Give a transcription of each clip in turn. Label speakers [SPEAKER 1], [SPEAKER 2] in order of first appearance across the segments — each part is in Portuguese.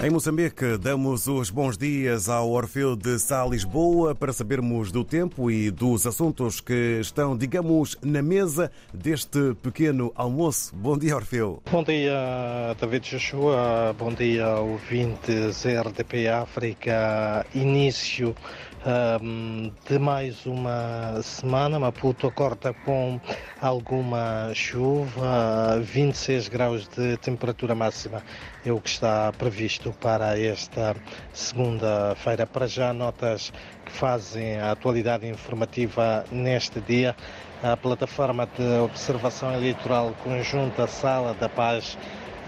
[SPEAKER 1] Em Moçambique, damos os bons dias ao Orfeu de Sá Lisboa para sabermos do tempo e dos assuntos que estão, digamos, na mesa deste pequeno almoço. Bom dia, Orfeu.
[SPEAKER 2] Bom dia, David Joshua. Bom dia, ouvintes RDP África. Início um, de mais uma semana. Maputo acorda com alguma chuva, 26 graus de temperatura máxima é o que está previsto para esta segunda-feira. Para já, notas que fazem a atualidade informativa neste dia. A plataforma de observação eleitoral conjunta Sala da Paz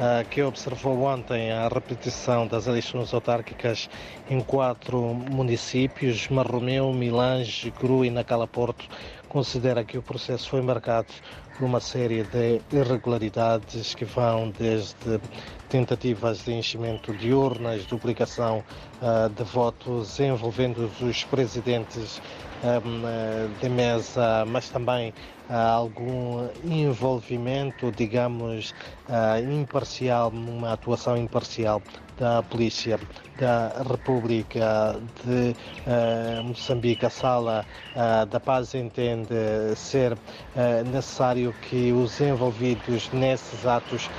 [SPEAKER 2] ah, que observou ontem a repetição das eleições autárquicas em quatro municípios, Marromeu, Milange, Gru e Nacala Porto, considera que o processo foi marcado por uma série de irregularidades que vão desde tentativas de enchimento de urnas, duplicação uh, de votos envolvendo os presidentes um, de mesa, mas também uh, algum envolvimento, digamos, uh, imparcial, numa atuação imparcial da Polícia da República de uh, Moçambique. A Sala uh, da Paz entende ser uh, necessário que os envolvidos nesses atos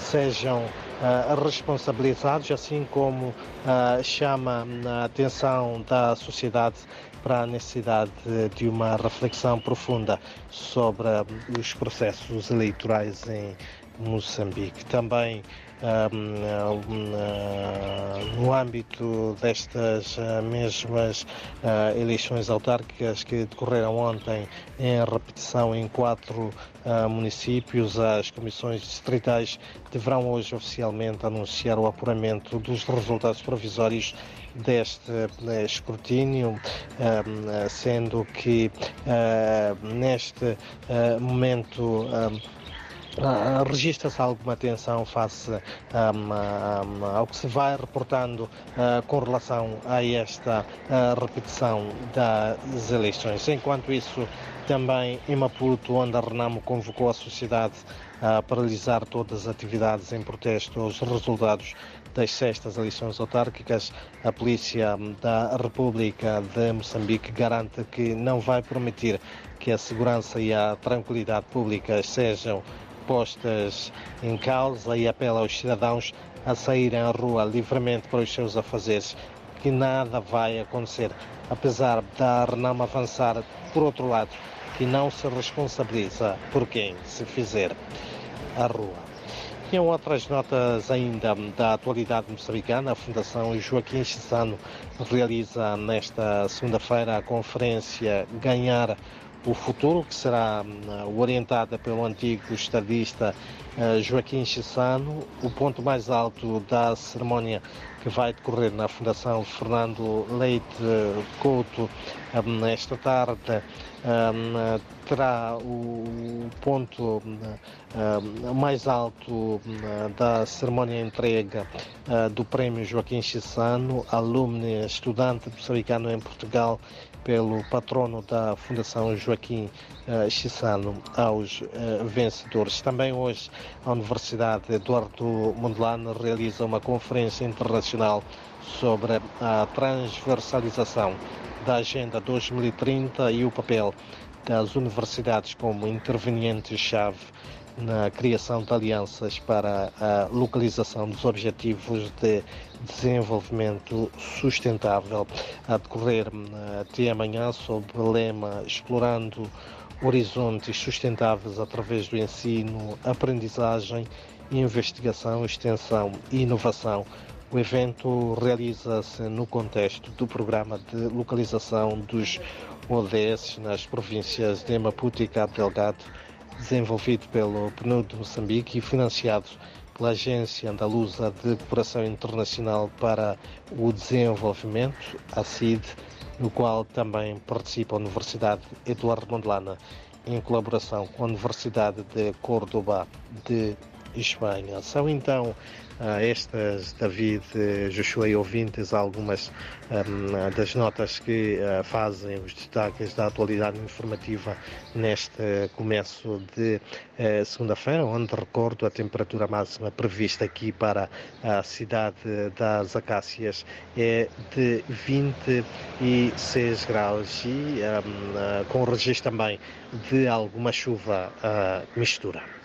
[SPEAKER 2] sejam responsabilizados, assim como chama a atenção da sociedade para a necessidade de uma reflexão profunda sobre os processos eleitorais em Moçambique. Também no âmbito destas ah, mesmas eleições autárquicas que decorreram ontem em repetição em quatro municípios, as comissões distritais deverão hoje oficialmente anunciar o apuramento dos resultados provisórios deste escrutínio, sendo que neste momento Uh, Registra-se alguma atenção face um, um, ao que se vai reportando uh, com relação a esta uh, repetição das eleições. Enquanto isso, também em Maputo, onde a Renamo convocou a sociedade a paralisar todas as atividades em protesto aos resultados das sextas eleições autárquicas, a Polícia da República de Moçambique garante que não vai permitir que a segurança e a tranquilidade públicas sejam postas em causa e apela aos cidadãos a saírem à rua livremente para os seus afazeres, que nada vai acontecer, apesar da Renam avançar, por outro lado, que não se responsabiliza por quem se fizer à rua. E outras notas ainda da atualidade moçambicana, a Fundação Joaquim Chissano realiza nesta segunda-feira a conferência Ganhar o futuro, que será hum, orientada pelo antigo estadista eh, Joaquim Chissano. O ponto mais alto da cerimónia que vai decorrer na Fundação Fernando Leite Couto hum, esta tarde hum, terá o ponto mais alto da cerimónia entrega do Prémio Joaquim Chissano, alumne estudante moçambicano em Portugal pelo patrono da Fundação Joaquim uh, Chissano aos uh, vencedores. Também hoje a Universidade Eduardo Mondlane realiza uma conferência internacional sobre a transversalização da Agenda 2030 e o papel das universidades como intervenientes-chave na criação de alianças para a localização dos objetivos de desenvolvimento sustentável a decorrer até amanhã sob o lema Explorando Horizontes Sustentáveis através do ensino, aprendizagem, investigação, extensão e inovação. O evento realiza-se no contexto do programa de localização dos ODS nas províncias de Maputo e Cabo Delgado desenvolvido pelo PNUD de Moçambique e financiado pela Agência Andaluza de Cooperação Internacional para o Desenvolvimento, a CID, no qual também participa a Universidade Eduardo Mondlane, em colaboração com a Universidade de Córdoba de Espanha. São então estas, David, Joshua e ouvintes, algumas um, das notas que uh, fazem os destaques da atualidade informativa neste começo de uh, segunda-feira, onde recordo a temperatura máxima prevista aqui para a cidade das Acácias é de 26 graus e um, uh, com registro também de alguma chuva mistura.